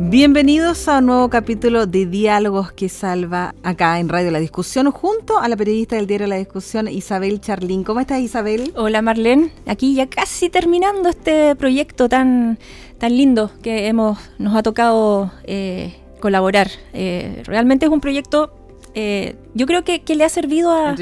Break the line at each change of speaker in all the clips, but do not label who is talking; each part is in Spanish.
Bienvenidos a un nuevo capítulo de Diálogos que Salva acá en Radio La Discusión junto a la periodista del diario La Discusión Isabel Charlín. ¿Cómo estás Isabel?
Hola Marlene, aquí ya casi terminando este proyecto tan, tan lindo que hemos, nos ha tocado eh, colaborar. Eh, realmente es un proyecto, eh, yo creo que, le ha servido a,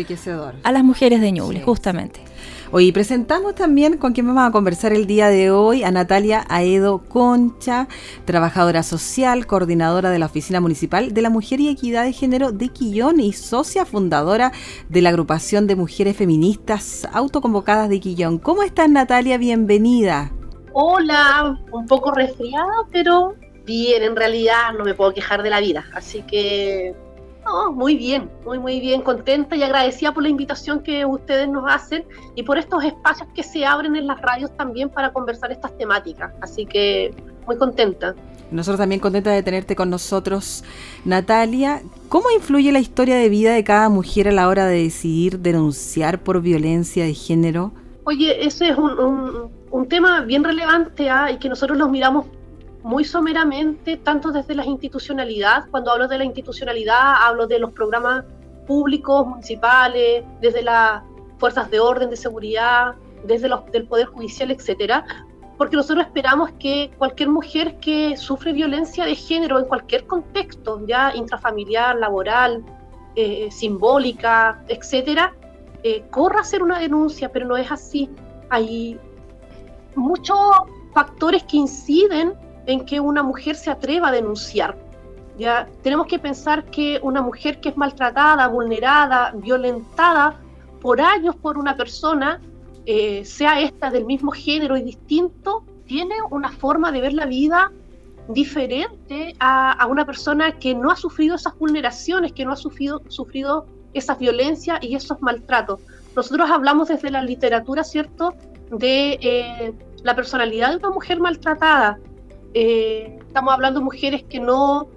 a las mujeres de Ñuble, justamente.
Hoy presentamos también con quien vamos a conversar el día de hoy a Natalia Aedo Concha, trabajadora social, coordinadora de la Oficina Municipal de la Mujer y Equidad de Género de Quillón y socia fundadora de la agrupación de mujeres feministas autoconvocadas de Quillón. ¿Cómo estás Natalia? Bienvenida.
Hola, un poco resfriada, pero bien, en realidad no me puedo quejar de la vida, así que no, muy bien, muy, muy bien, contenta y agradecida por la invitación que ustedes nos hacen y por estos espacios que se abren en las radios también para conversar estas temáticas. Así que muy contenta.
Nosotros también contentas de tenerte con nosotros, Natalia. ¿Cómo influye la historia de vida de cada mujer a la hora de decidir denunciar por violencia de género?
Oye, ese es un, un, tema bien relevante ¿ah? y que nosotros los miramos muy someramente, tanto desde la institucionalidad, cuando hablo de la institucionalidad, hablo de los programas públicos, municipales, desde las fuerzas de orden, de seguridad, desde los del Poder Judicial, etcétera, porque nosotros esperamos que cualquier mujer que sufre violencia de género en cualquier contexto, ya intrafamiliar, laboral, eh, simbólica, etcétera, eh, corra a hacer una denuncia, pero no es así. Hay muchos factores que inciden en que una mujer se atreva a denunciar. Ya tenemos que pensar que una mujer que es maltratada, vulnerada, violentada por años por una persona, eh, sea esta del mismo género y distinto, tiene una forma de ver la vida diferente a, una persona que no ha sufrido esas vulneraciones, que no ha sufrido, sufrido esas violencias y esos maltratos. Nosotros hablamos desde la literatura, ¿cierto?, de eh, la personalidad de una mujer maltratada, eh, estamos hablando de mujeres que no,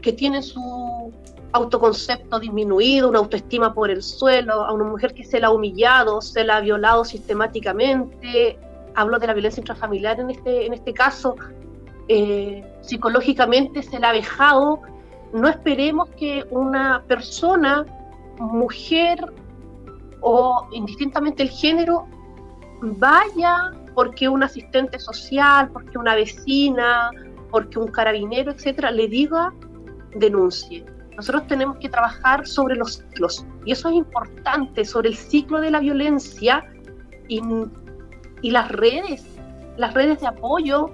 que tienen su autoconcepto disminuido, una autoestima por el suelo, a una mujer que se la ha humillado, se la ha violado sistemáticamente, hablo de la violencia intrafamiliar en este, en este caso, eh, psicológicamente se la ha vejado, no esperemos que una persona, mujer o indistintamente el género, vaya porque un asistente social, porque una vecina, porque un carabinero, etcétera, le diga, denuncie. Nosotros tenemos que trabajar sobre los ciclos, y eso es importante, sobre el ciclo de la violencia y, y las redes, las redes de apoyo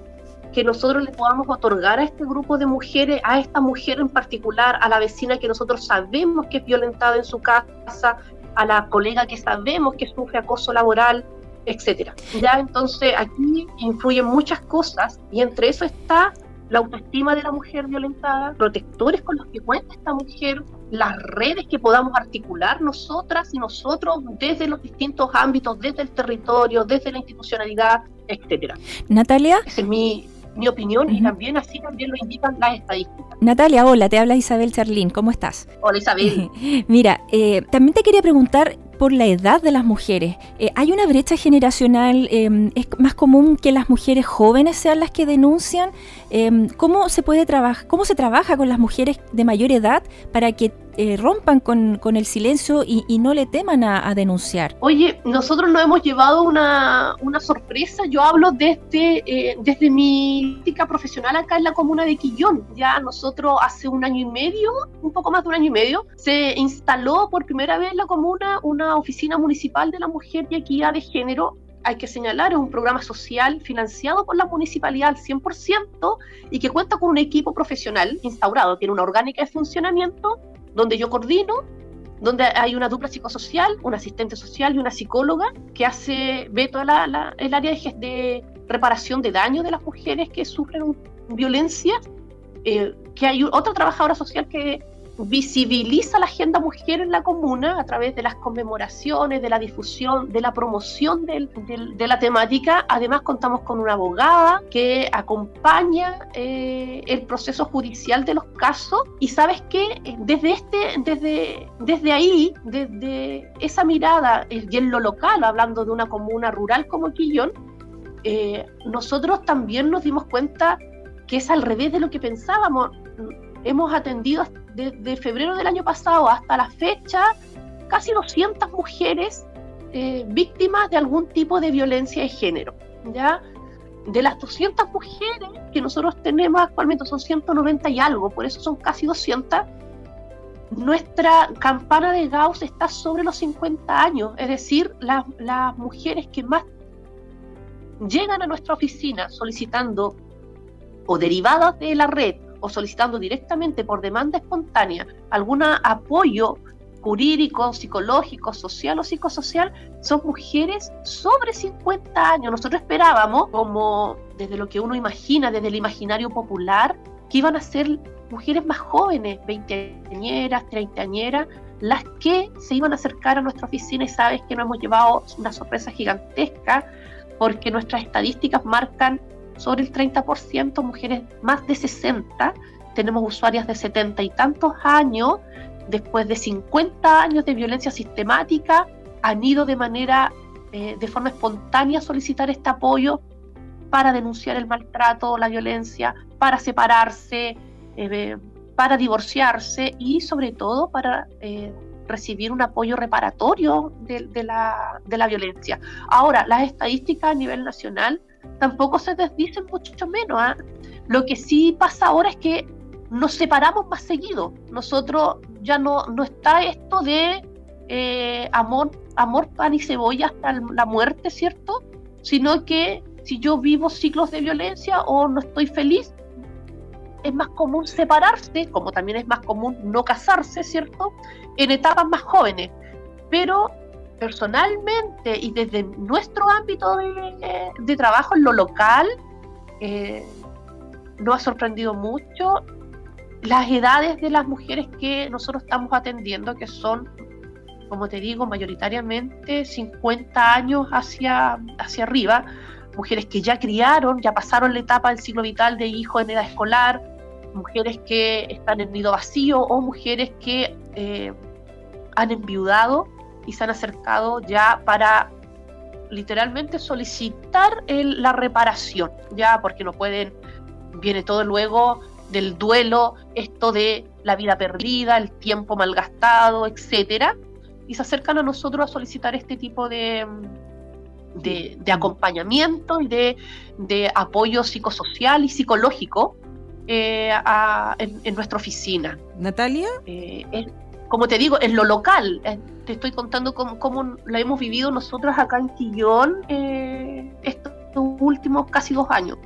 que nosotros le podamos otorgar a este grupo de mujeres, a esta mujer en particular, a la vecina que nosotros sabemos que es violentada en su casa, a la colega que sabemos que sufre acoso laboral, etcétera. Ya entonces aquí influyen muchas cosas y entre eso está la autoestima de la mujer violentada, protectores con los que cuenta esta mujer, las redes que podamos articular nosotras y nosotros desde los distintos ámbitos, desde el territorio, desde la institucionalidad, etcétera.
Natalia.
Esa es mi, mi opinión y también así también lo indican las estadísticas.
Natalia, hola, te habla Isabel Charlín, ¿cómo estás?
Hola Isabel.
Mira, eh, también te quería preguntar por la edad de las mujeres. Eh, ¿Hay una brecha generacional? Em, ¿Es más común que las mujeres jóvenes sean las que denuncian? Em, ¿Cómo se puede cómo se trabaja con las mujeres de mayor edad para que eh, rompan con, el silencio y, no le teman a, denunciar?
Oye, nosotros nos hemos llevado una, sorpresa. Yo hablo desde, eh, desde mi práctica profesional acá en la comuna de Quillón. Ya nosotros hace un año y medio, un poco más de un año y medio, se instaló por primera vez en la comuna una oficina municipal de la mujer y equidad de género hay que señalar, es un programa social financiado por la municipalidad al 100% y que cuenta con un equipo profesional instaurado, tiene una orgánica de funcionamiento donde yo coordino, donde hay una dupla psicosocial, un asistente social y una psicóloga que hace, ve toda la, el área de, reparación de daño de las mujeres que sufren violencia, eh, que hay otra trabajadora social que, visibiliza la agenda mujer en la comuna a través de las conmemoraciones, de la difusión, de la promoción de la temática. Además contamos con una abogada que acompaña eh, el proceso judicial de los casos y sabes que desde, este, desde, desde ahí, desde esa mirada y en lo local, hablando de una comuna rural como Quillón, eh, nosotros también nos dimos cuenta que es al revés de lo que pensábamos. Hemos atendido desde febrero del año pasado hasta la fecha casi 200 mujeres eh, víctimas de algún tipo de violencia de género. ¿ya? De las 200 mujeres que nosotros tenemos actualmente, son 190 y algo, por eso son casi 200, nuestra campana de Gauss está sobre los 50 años, es decir, las mujeres que más llegan a nuestra oficina solicitando o derivadas de la red o solicitando directamente por demanda espontánea algún apoyo jurídico, psicológico, social o psicosocial, son mujeres sobre 50 años. Nosotros esperábamos, como desde lo que uno imagina, desde el imaginario popular, que iban a ser mujeres más jóvenes, veinteañeras, treintañeras, las que se iban a acercar a nuestra oficina y sabes que nos hemos llevado una sorpresa gigantesca porque nuestras estadísticas marcan sobre el 30% mujeres más de 60, tenemos usuarias de 70 y tantos años, después de 50 años de violencia sistemática, han ido de manera, eh, de forma espontánea a solicitar este apoyo para denunciar el maltrato, la violencia, para separarse, eh, para divorciarse y sobre todo para eh, recibir un apoyo reparatorio de, la, de la violencia. Ahora, las estadísticas a nivel nacional tampoco se desdicen mucho menos. ¿ah? Lo que sí pasa ahora es que nos separamos más seguido. Nosotros ya no, no está esto de eh, amor, amor, pan y cebolla hasta la muerte, ¿cierto? Sino que si yo vivo ciclos de violencia o no estoy feliz, es más común separarse, como también es más común no casarse, ¿cierto? En etapas más jóvenes. Pero personalmente y desde nuestro ámbito de, trabajo en lo local, eh, nos ha sorprendido mucho las edades de las mujeres que nosotros estamos atendiendo, que son, como te digo, mayoritariamente 50 años hacia, hacia arriba, mujeres que ya criaron, ya pasaron la etapa del ciclo vital de hijo en edad escolar, mujeres que están en nido vacío o mujeres que eh, han enviudado y se han acercado ya para literalmente solicitar la reparación, ya porque no pueden, viene todo luego del duelo, esto de la vida perdida, el tiempo malgastado, etcétera, y se acercan a nosotros a solicitar este tipo de, de, acompañamiento y de, apoyo psicosocial y psicológico eh, en, nuestra oficina.
Natalia.
Eh, como te digo, en lo local. Eh, te estoy contando cómo, cómo, la hemos vivido nosotros acá en Quillón eh, estos últimos casi dos años.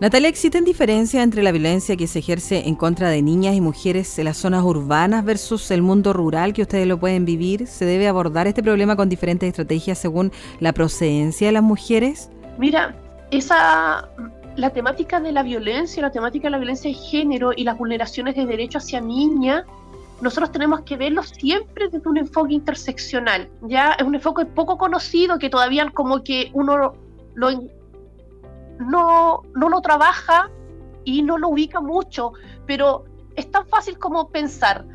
Natalia, ¿existen diferencias entre la violencia que se ejerce en contra de niñas y mujeres en las zonas urbanas versus el mundo rural que ustedes lo pueden vivir? ¿Se debe abordar este problema con diferentes estrategias según la procedencia de las mujeres?
Mira, esa la temática de la violencia, la temática de la violencia de género y las vulneraciones de derechos hacia niñas nosotros tenemos que verlo siempre desde un enfoque interseccional, ¿ya? Es un enfoque poco conocido que todavía como que uno no, no lo trabaja y no lo ubica mucho, pero es tan fácil como pensar,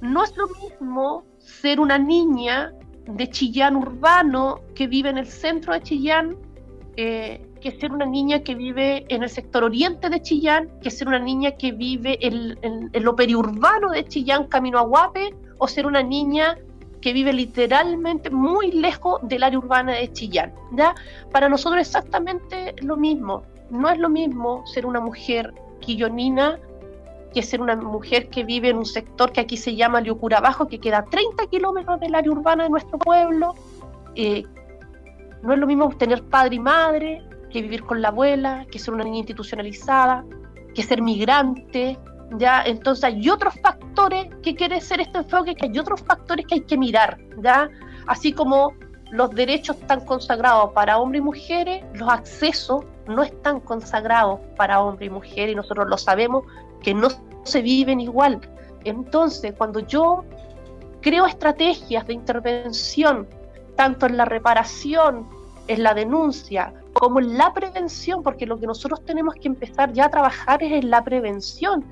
no es lo mismo ser una niña de Chillán urbano que vive en el centro de Chillán eh, que ser una niña que vive en el sector oriente de Chillán, que ser una niña que vive en, lo periurbano de Chillán, camino a Guape, o ser una niña que vive literalmente muy lejos del área urbana de Chillán. ¿ya? Para nosotros exactamente lo mismo. No es lo mismo ser una mujer quillonina que ser una mujer que vive en un sector que aquí se llama Liucura Bajo, que queda a 30 kilómetros del área urbana de nuestro pueblo. Eh, no es lo mismo tener padre y madre, que vivir con la abuela, que ser una niña institucionalizada, que ser migrante, ¿ya? Entonces hay otros factores que quiere ser este enfoque, que hay otros factores que hay que mirar, ¿ya? Así como los derechos están consagrados para hombres y mujeres, los accesos no están consagrados para hombres y mujeres y nosotros lo sabemos que no se viven igual. Entonces, cuando yo creo estrategias de intervención, tanto en la reparación, en la denuncia, como la prevención, porque lo que nosotros tenemos que empezar ya a trabajar es en la prevención,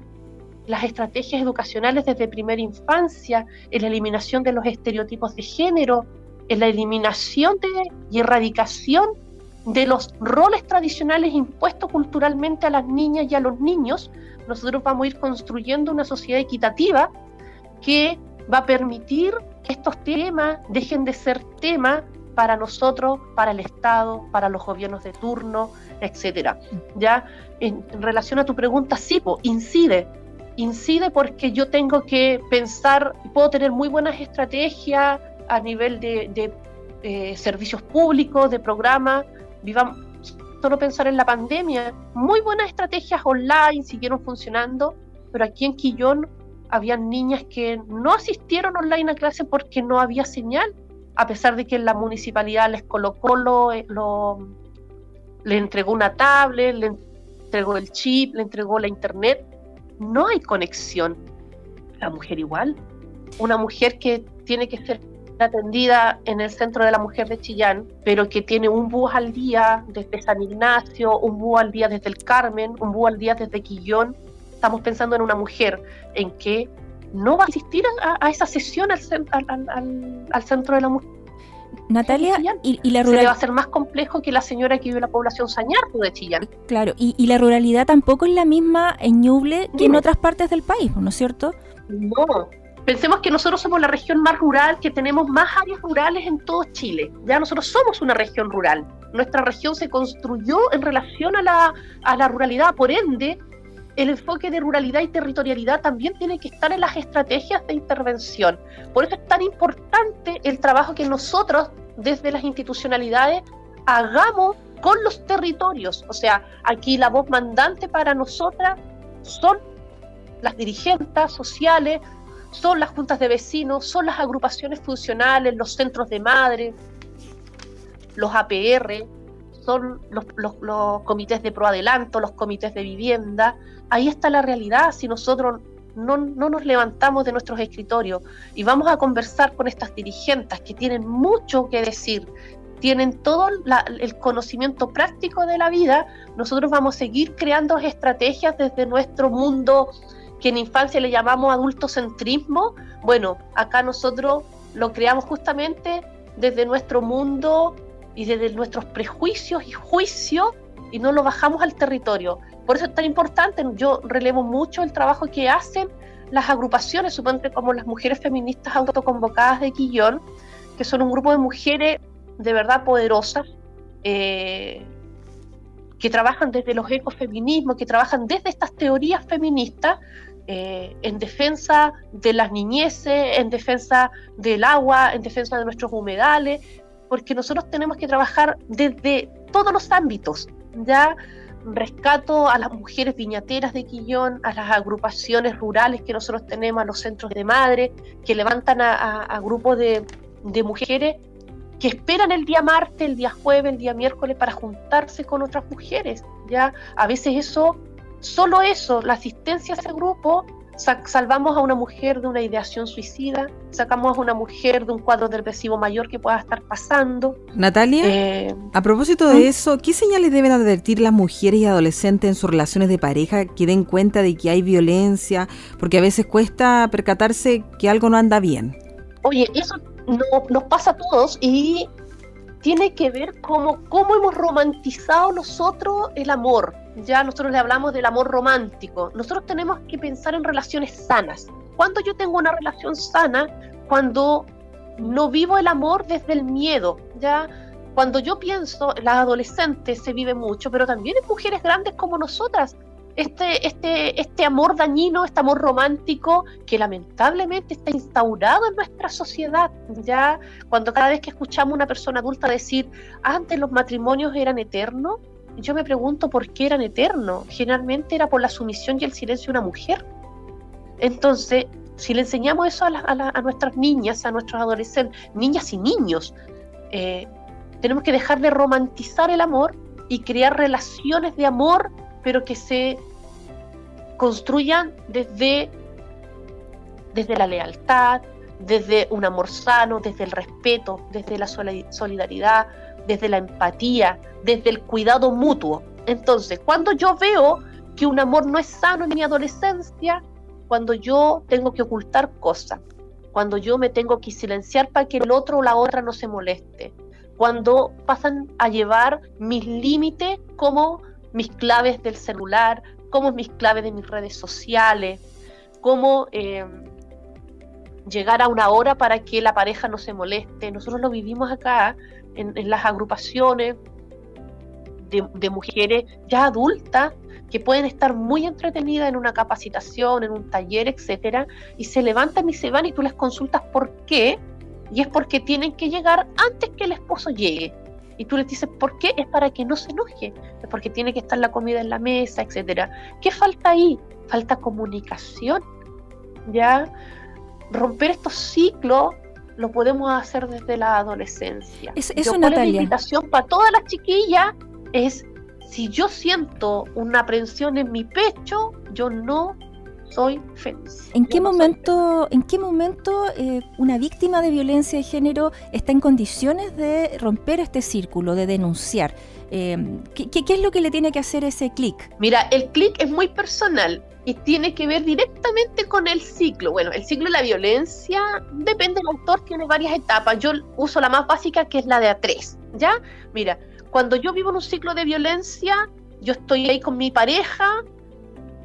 las estrategias educacionales desde primera infancia, en la eliminación de los estereotipos de género, en la eliminación de, y erradicación de los roles tradicionales impuestos culturalmente a las niñas y a los niños, nosotros vamos a ir construyendo una sociedad equitativa que va a permitir que estos temas dejen de ser temas para nosotros, para el Estado, para los gobiernos de turno, etcétera. Ya en, relación a tu pregunta, sí, incide, incide porque yo tengo que pensar, puedo tener muy buenas estrategias a nivel de, eh, servicios públicos, de programas, vivamos, solo pensar en la pandemia, muy buenas estrategias online siguieron funcionando, pero aquí en Quillón habían niñas que no asistieron online a clase porque no había señal, a pesar de que la municipalidad les colocó lo, eh, lo le entregó una tablet, le entregó el chip, le entregó la internet, no hay conexión. La mujer igual, una mujer que tiene que ser atendida en el centro de la mujer de Chillán, pero que tiene un búho al día desde San Ignacio, un búho al día desde el Carmen, un búho al día desde Quillón. Estamos pensando en una mujer en que no va a asistir a, esa sesión al, al, centro de la mujer.
Natalia, y, la
ruralidad. Se le va a ser más complejo que la señora que vive en la población Sañarto de Chillán.
Claro, y, la ruralidad tampoco es la misma en Ñuble que en otras partes del país, ¿no es cierto?
No, Pensemos que nosotros somos la región más rural, que tenemos más áreas rurales en todo Chile. Ya nosotros somos una región rural. Nuestra región se construyó en relación a la, a la ruralidad. Por ende, el enfoque de ruralidad y territorialidad también tiene que estar en las estrategias de intervención. Por eso es tan importante el trabajo que nosotros, desde las institucionalidades, hagamos con los territorios. O sea, aquí la voz mandante para nosotras son las dirigentes sociales, son las juntas de vecinos, son las agrupaciones funcionales, los centros de madre, los APR, son los, comités de proadelanto, los comités de vivienda. Ahí está la realidad. Si nosotros no, nos levantamos de nuestros escritorios y vamos a conversar con estas dirigentes que tienen mucho que decir, tienen todo el conocimiento práctico de la vida, nosotros vamos a seguir creando estrategias desde nuestro mundo que en infancia le llamamos adultocentrismo, bueno, acá nosotros lo creamos justamente desde nuestro mundo y desde nuestros prejuicios y juicios y no lo bajamos al territorio. Por eso es tan importante, yo relevo mucho el trabajo que hacen las agrupaciones, suponte como las mujeres feministas autoconvocadas de Quillón, que son un grupo de mujeres de verdad poderosas, eh, que trabajan desde los ecofeminismos, que trabajan desde estas teorías feministas, eh, en defensa de las niñeces, en defensa del agua, en defensa de nuestros humedales, porque nosotros tenemos que trabajar desde todos los ámbitos, ya rescato a las mujeres viñateras de Quillón, a las agrupaciones rurales que nosotros tenemos, a los centros de madre, que levantan a, grupos de, de, mujeres que esperan el día martes, el día jueves, el día miércoles para juntarse con otras mujeres. Ya a veces eso Solo eso, la asistencia a ese grupo, salvamos a una mujer de una ideación suicida, sacamos a una mujer de un cuadro depresivo mayor que pueda estar pasando.
Natalia, eh, a propósito de ¿Mm? eso, ¿qué señales deben advertir las mujeres y adolescentes en sus relaciones de pareja que den cuenta de que hay violencia? Porque a veces cuesta percatarse que algo no anda bien.
Oye, eso no, nos pasa a todos y tiene que ver cómo, cómo hemos romantizado nosotros el amor. Ya nosotros le hablamos del amor romántico. Nosotros tenemos que pensar en relaciones sanas. Cuando yo tengo una relación sana, cuando no vivo el amor desde el miedo, ya cuando yo pienso, las adolescentes se vive mucho, pero también en mujeres grandes como nosotras, este, este, este amor dañino, este amor romántico que lamentablemente está instaurado en nuestra sociedad. Ya cuando cada vez que escuchamos a una persona adulta decir, antes los matrimonios eran eternos, yo me pregunto por qué eran eternos. Generalmente era por la sumisión y el silencio de una mujer. Entonces, si le enseñamos eso a, nuestras niñas, a nuestros adolescentes, niñas y niños, eh, tenemos que dejar de romantizar el amor y crear relaciones de amor, pero que se construyan desde desde la lealtad, desde un amor sano, desde el respeto, desde la solidaridad, desde la empatía, desde el cuidado mutuo. Entonces, cuando yo veo que un amor no es sano en mi adolescencia, cuando yo tengo que ocultar cosas, cuando yo me tengo que silenciar para que el otro o la otra no se moleste, cuando pasan a llevar mis límites como mis claves del celular, como mis claves de mis redes sociales, como eh, llegar a una hora para que la pareja no se moleste. Nosotros lo vivimos acá en, las agrupaciones de, mujeres ya adultas que pueden estar muy entretenidas en una capacitación, en un taller, etcétera, y se levantan y se van y tú les consultas por qué, y es porque tienen que llegar antes que el esposo llegue. Y tú les dices, ¿por qué? Es para que no se enoje, es porque tiene que estar la comida en la mesa, etcétera. ¿Qué falta ahí? Falta comunicación, ¿ya? romper estos ciclos lo podemos hacer desde la adolescencia.
Es, eso, Natalia.
La invitación para todas las chiquillas es, si yo siento una aprensión en mi pecho, yo no soy feliz.
¿En qué, momento, ¿En qué momento eh, una víctima de violencia de género está en condiciones de romper este círculo, de denunciar? Eh, ¿qué, ¿qué, es lo que le tiene que hacer ese clic?
Mira, el clic es muy personal y tiene que ver directamente con el ciclo. Bueno, el ciclo de la violencia depende del autor, tiene varias etapas. Yo uso la más básica que es la de A3, ¿ya? Mira, cuando yo vivo en un ciclo de violencia, yo estoy ahí con mi pareja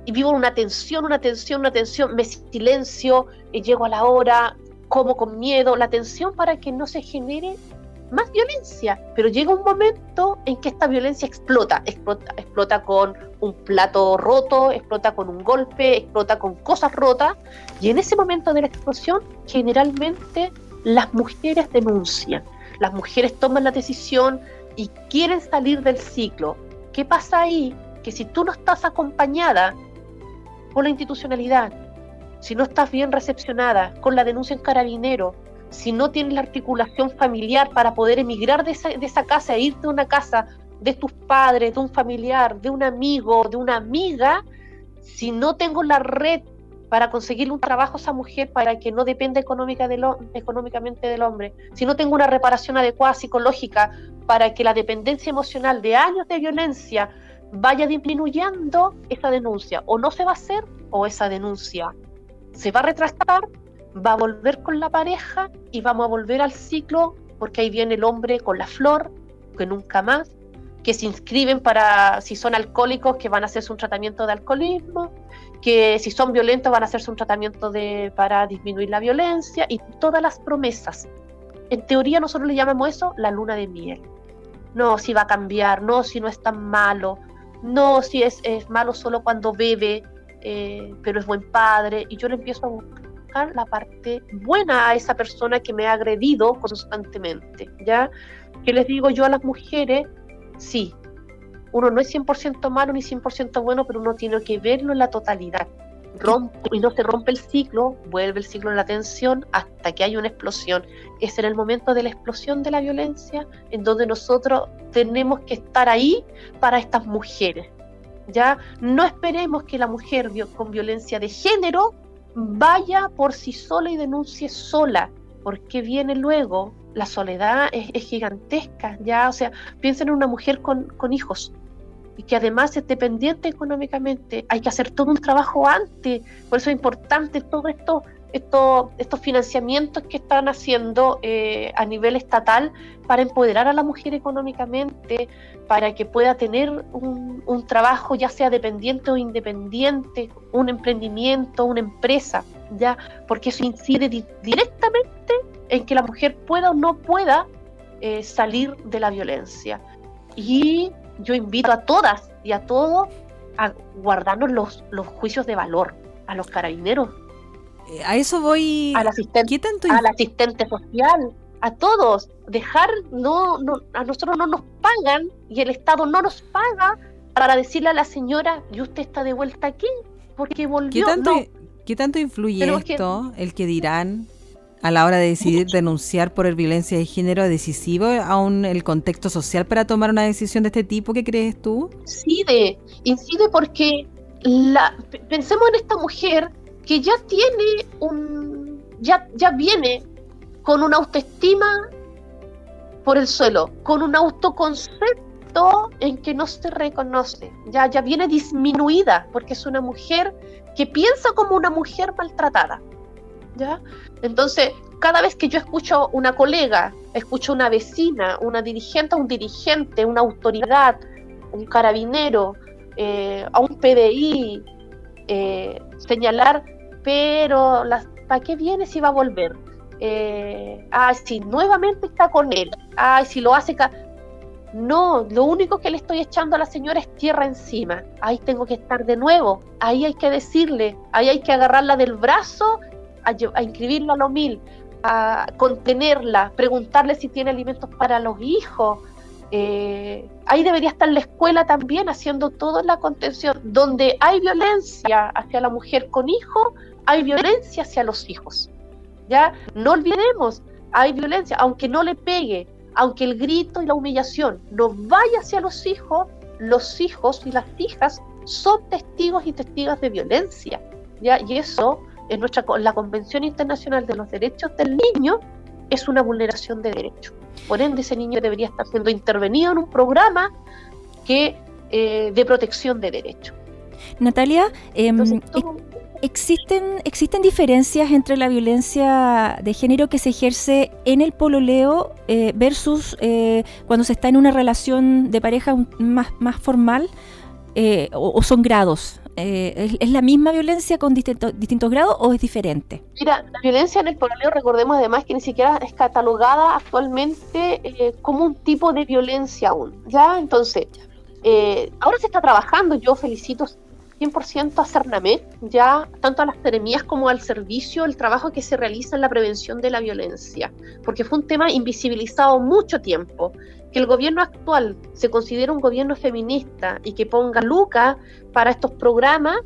y vivo una tensión, una tensión, una tensión, me silencio, y llego a la hora, como con miedo, la tensión para que no se genere más violencia, pero llega un momento en que esta violencia explota, explota, explota con un plato roto, explota con un golpe, explota con cosas rotas, y en ese momento de la explosión generalmente las mujeres denuncian, las mujeres toman la decisión y quieren salir del ciclo. ¿Qué pasa ahí? Que si tú no estás acompañada por la institucionalidad, si no estás bien recepcionada con la denuncia en carabinero, si no tienes la articulación familiar para poder emigrar de esa, casa e irte a una casa de tus padres, de un familiar, de un amigo, de una amiga, si no tengo la red para conseguir un trabajo a esa mujer para que no dependa económica económicamente del hombre, si no tengo una reparación adecuada psicológica para que la dependencia emocional de años de violencia vaya disminuyendo, esa denuncia o no se va a hacer o esa denuncia se va a retrasar va a volver con la pareja y vamos a volver al ciclo porque ahí viene el hombre con la flor, que nunca más, que se inscriben para, si son alcohólicos, que van a hacerse un tratamiento de alcoholismo, que si son violentos van a hacerse un tratamiento de, para disminuir la violencia y todas las promesas. En teoría nosotros le llamamos eso la luna de miel. No, si va a cambiar, no, si no es tan malo, no, si es, es malo solo cuando bebe, eh, pero es buen padre. Y yo le empiezo a buscar la parte buena a esa persona que me ha agredido constantemente, ¿ya? Que les digo yo a las mujeres, sí, uno no es 100% malo ni 100% bueno, pero uno tiene que verlo en la totalidad. Rompe, y no se rompe el ciclo, vuelve el ciclo de la tensión hasta que hay una explosión. Es en el momento de la explosión de la violencia en donde nosotros tenemos que estar ahí para estas mujeres. Ya no esperemos que la mujer con violencia de género vaya por sí sola y denuncie sola, porque viene luego, la soledad es, gigantesca, ya, o sea, piensen en una mujer con, con, hijos y que además es dependiente económicamente, hay que hacer todo un trabajo antes, por eso es importante todo esto estos, estos financiamientos que están haciendo eh, a nivel estatal para empoderar a la mujer económicamente, para que pueda tener un, un trabajo ya sea dependiente o independiente, un emprendimiento, una empresa, ya, porque eso incide directamente en que la mujer pueda o no pueda eh, salir de la violencia. Y yo invito a todas y a todos a guardarnos los, los juicios de valor, a los carabineros
eh, a eso voy.
Al asistente, al asistente social, a todos. Dejar, no, no, a nosotros no nos pagan y el Estado no nos paga para decirle a la señora, y usted está de vuelta aquí, porque volvió.
¿Qué tanto, ¿qué tanto influye esto, el que dirán, a la hora de decidir denunciar por violencia de género decisivo aún el contexto social para tomar una decisión de este tipo? ¿Qué crees tú?
Incide, incide porque la, pensemos en esta mujer que ya tiene un, ya, ya viene con una autoestima por el suelo, con un autoconcepto en que no se reconoce, ya, ya viene disminuida porque es una mujer que piensa como una mujer maltratada. Entonces, cada vez que yo escucho una colega, escucho una vecina, una dirigente, un dirigente, una autoridad, un carabinero, eh, a un PDI, eh, señalar, pero ¿para qué viene si va a volver? Eh, si nuevamente está con él, ay, si lo hace... No, lo único que le estoy echando a la señora es tierra encima. Ahí tengo que estar de nuevo. Ahí hay que decirle, ahí hay que agarrarla del brazo, a, inscribirla a lo mil, a contenerla, preguntarle si tiene alimentos para los hijos. Eh, ahí debería estar la escuela también haciendo toda la contención. Donde hay violencia hacia la mujer con hijo, hay violencia hacia los hijos. ¿ya? No olvidemos, hay violencia, aunque no le pegue, aunque el grito y la humillación no vaya hacia los hijos, los hijos y las hijas son testigos y testigas de violencia. ¿ya? Y eso, en nuestra, la Convención Internacional de los Derechos del Niño, es una vulneración de derechos. Por ende, ese niño debería estar siendo intervenido en un programa que, eh, de protección de derechos.
Natalia, em, ¿Existen, ¿Existen diferencias entre la violencia de género que se ejerce en el pololeo eh, versus eh, cuando se está en una relación de pareja más, más formal eh, o, son grados? ¿Es, la misma violencia con distintos grados o es diferente?
Mira, la violencia en el pololeo, recordemos además que ni siquiera es catalogada actualmente como un tipo de violencia aún. ¿ya? Entonces, ahora se está trabajando, yo felicito 100% a Cernamet, ya tanto a las seremías como al servicio, el trabajo que se realiza en la prevención de la violencia, porque fue un tema invisibilizado mucho tiempo. Que el gobierno actual se considere un gobierno feminista y que ponga lucas para estos programas,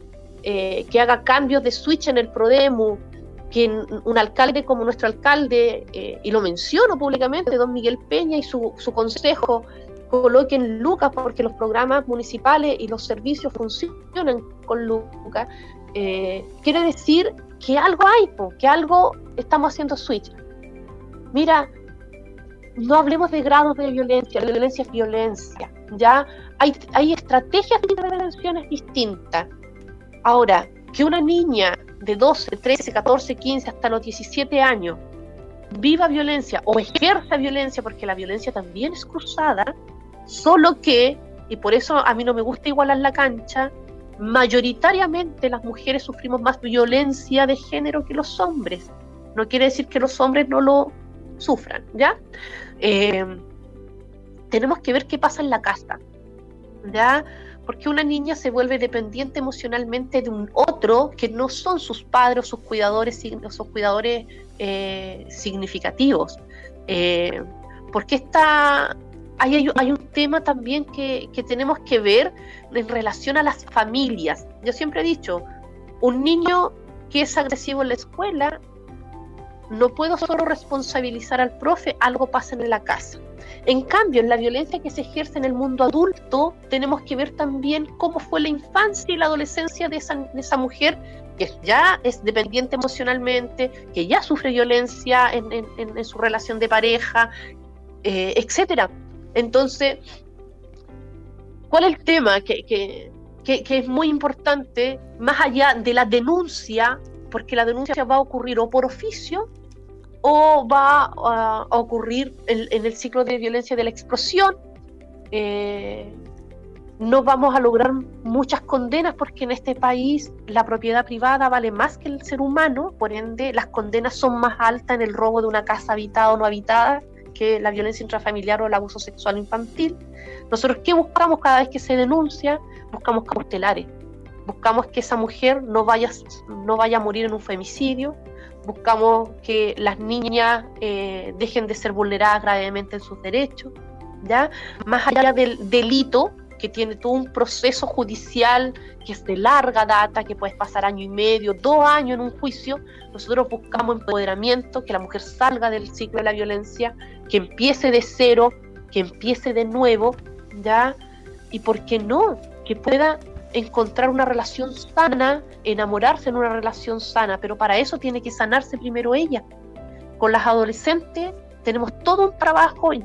eh, que haga cambios de switch en el PRODEMU, que un alcalde como nuestro alcalde, eh, y lo menciono públicamente, don Miguel Peña y su, su consejo, coloquen lucas porque los programas municipales y los servicios funcionan con lucas, eh, quiere decir que algo hay, que algo estamos haciendo switch. Mira, no hablemos de grados de violencia, la violencia es violencia, ¿ya? Hay, hay estrategias de intervenciones distintas. Ahora, que una niña de 12, 13, 14, 15 hasta los 17 años viva violencia o ejerza violencia, porque la violencia también es cruzada, Solo que, y por eso a mí no me gusta igualar la cancha, mayoritariamente las mujeres sufrimos más violencia de género que los hombres. No quiere decir que los hombres no lo sufran, ¿ya? Eh, tenemos que ver qué pasa en la casa, ¿ya? Porque una niña se vuelve dependiente emocionalmente de un otro que no son sus padres sus cuidadores, sus cuidadores eh, significativos. Eh, porque esta, hay, un tema también que, tenemos que ver en relación a las familias. Yo siempre he dicho, un niño que es agresivo en la escuela, no puedo solo responsabilizar al profe, algo pasa en la casa. En cambio, en la violencia que se ejerce en el mundo adulto, tenemos que ver también cómo fue la infancia y la adolescencia de esa, mujer que ya es dependiente emocionalmente, que ya sufre violencia en, su relación de pareja, eh, etcétera. Entonces, ¿cuál es el tema que, es muy importante, más allá de la denuncia, porque la denuncia va a ocurrir o por oficio o va a, ocurrir en, el ciclo de violencia de la explosión? Eh, no vamos a lograr muchas condenas porque en este país la propiedad privada vale más que el ser humano, por ende las condenas son más altas en el robo de una casa habitada o no habitada que la violencia intrafamiliar o el abuso sexual infantil. Nosotros, ¿qué buscamos cada vez que se denuncia? Buscamos cautelares. Buscamos que esa mujer no vaya, no vaya a morir en un femicidio. Buscamos que las niñas eh, dejen de ser vulneradas gravemente en sus derechos. ¿ya? Más allá del delito, que tiene todo un proceso judicial que es de larga data, que puede pasar año y medio, dos años en un juicio, nosotros buscamos empoderamiento, que la mujer salga del ciclo de la violencia, que empiece de cero, que empiece de nuevo, ¿ya? Y por qué no, que pueda encontrar una relación sana, enamorarse en una relación sana, pero para eso tiene que sanarse primero ella. Con las adolescentes tenemos todo un trabajo y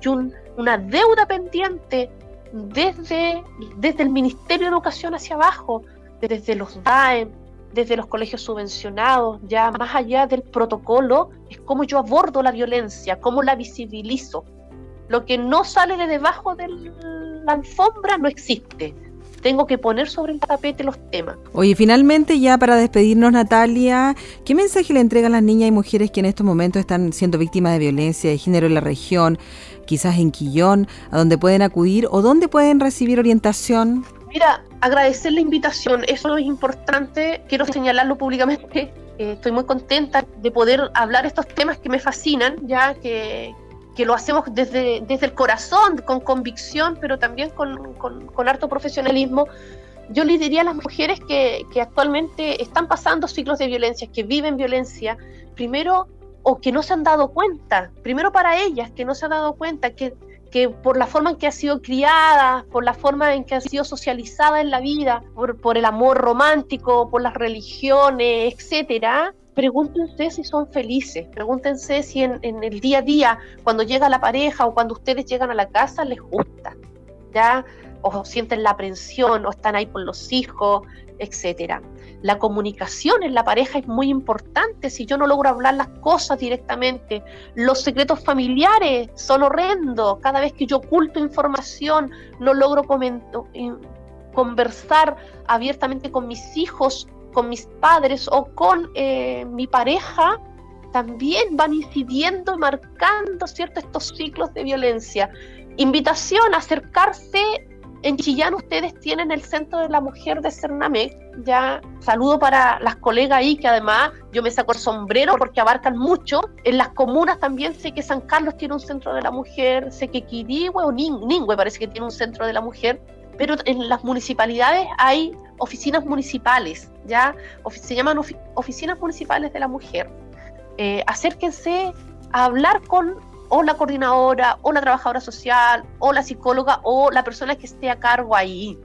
una deuda pendiente desde, desde el Ministerio de Educación hacia abajo, desde los DAEM, desde los colegios subvencionados, ya más allá del protocolo, es cómo yo abordo la violencia, cómo la visibilizo. Lo que no sale de debajo de la alfombra no existe. Tengo que poner sobre el tapete los temas.
Oye, finalmente ya para despedirnos, Natalia, ¿qué mensaje le entregan las niñas y mujeres que en estos momentos están siendo víctimas de violencia de género en la región, quizás en Quillón, a dónde pueden acudir o dónde pueden recibir orientación?
Mira, agradecer la invitación, eso es importante, quiero señalarlo públicamente. Eh, estoy muy contenta de poder hablar estos temas que me fascinan, ya que, que lo hacemos desde, desde el corazón, con convicción, pero también con, con, harto profesionalismo. Yo le diría a las mujeres que, que actualmente están pasando ciclos de violencia, que viven violencia, primero, o que no se han dado cuenta, primero para ellas, que no se han dado cuenta que que por la forma en que ha sido criada, por la forma en que ha sido socializada en la vida, por, el amor romántico, por las religiones, etcétera, pregúntense si son felices, pregúntense si en, en, el día a día, cuando llega la pareja o cuando ustedes llegan a la casa, les gusta, ¿ya? O sienten la aprensión, o están ahí por los hijos, etcétera. La comunicación en la pareja es muy importante. Si yo no logro hablar las cosas directamente, los secretos familiares son horrendos. Cada vez que yo oculto información, no logro conversar abiertamente con mis hijos, con mis padres o con eh, mi pareja, también van incidiendo marcando ¿cierto? estos ciclos de violencia. Invitación a acercarse en Chillán ustedes tienen el Centro de la Mujer de Cernamec, ya saludo para las colegas ahí, que además yo me saco el sombrero porque abarcan mucho. En las comunas también sé que San Carlos tiene un Centro de la Mujer, sé que Quirihue o Ningüe parece que tiene un Centro de la Mujer, pero en las municipalidades hay oficinas municipales, ya se llaman oficinas municipales de la mujer. Eh, acérquense a hablar con o la coordinadora, o la trabajadora social, o la psicóloga, o la persona que esté a cargo ahí,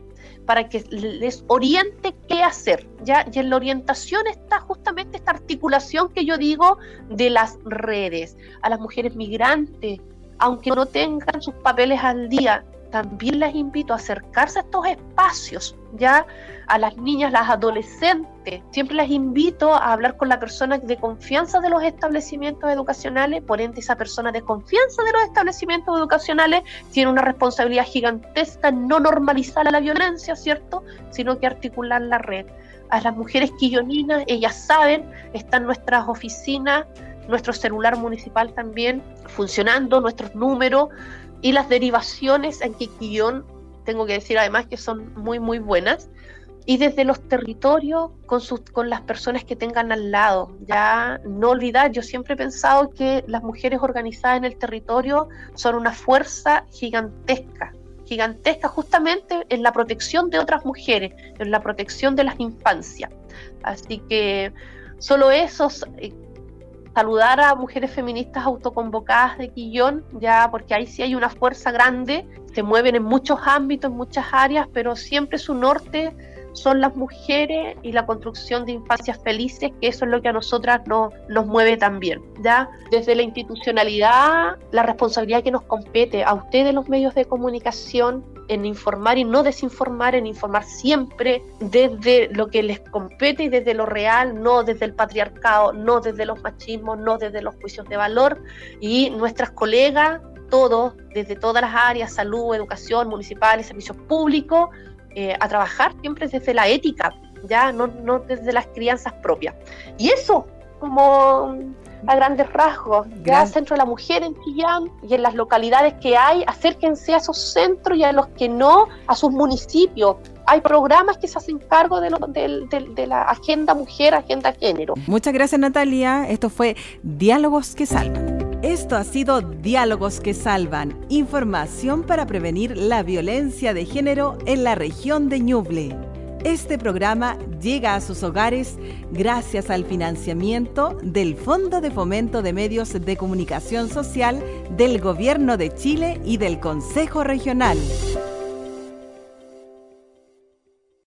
para que les oriente qué hacer. ¿ya? Y en la orientación está justamente esta articulación que yo digo de las redes. A las mujeres migrantes, aunque no tengan sus papeles al día, también las invito a acercarse a estos espacios, ya a las niñas, las adolescentes, siempre las invito a hablar con la persona de confianza de los establecimientos educacionales, por ende esa persona de confianza de los establecimientos educacionales tiene una responsabilidad gigantesca, no normalizar la violencia, ¿cierto?, sino que articular la red. A las mujeres quilloninas, ellas saben, están nuestras oficinas, nuestro celular municipal también funcionando, nuestros números, y las derivaciones en Quiquillón, tengo que decir además que son muy, muy buenas. Y desde los territorios, con, sus, con las personas que tengan al lado. Ya no olvidar, yo siempre he pensado que las mujeres organizadas en el territorio son una fuerza gigantesca, gigantesca justamente en la protección de otras mujeres, en la protección de las infancias. Así que solo esos eh, saludar a mujeres feministas autoconvocadas de Quillón, ya porque ahí sí hay una fuerza grande, se mueven en muchos ámbitos, en muchas áreas, pero siempre su norte son las mujeres y la construcción de infancias felices, que eso es lo que a nosotras nos, mueve también. ¿ya? Desde la institucionalidad, la responsabilidad que nos compete a ustedes los medios de comunicación en informar y no desinformar, en informar siempre desde lo que les compete y desde lo real, no desde el patriarcado, no desde los machismos, no desde los juicios de valor. Y nuestras colegas, todos, desde todas las áreas, salud, educación, municipales, servicios públicos, eh, a trabajar siempre desde la ética, ya no, no desde las crianzas propias. Y eso, como a grandes rasgos, ya Centro de la Mujer en Chillán y en las localidades que hay, acérquense a esos centros y a los que no, a sus municipios. Hay programas que se hacen cargo de, de la agenda mujer, agenda género.
Muchas gracias Natalia. Esto fue Diálogos que Salvan. Esto ha sido Diálogos que Salvan, información para prevenir la violencia de género en la región de Ñuble. Este programa llega a sus hogares gracias al financiamiento del Fondo de Fomento de Medios de Comunicación Social del Gobierno de Chile y del Consejo Regional.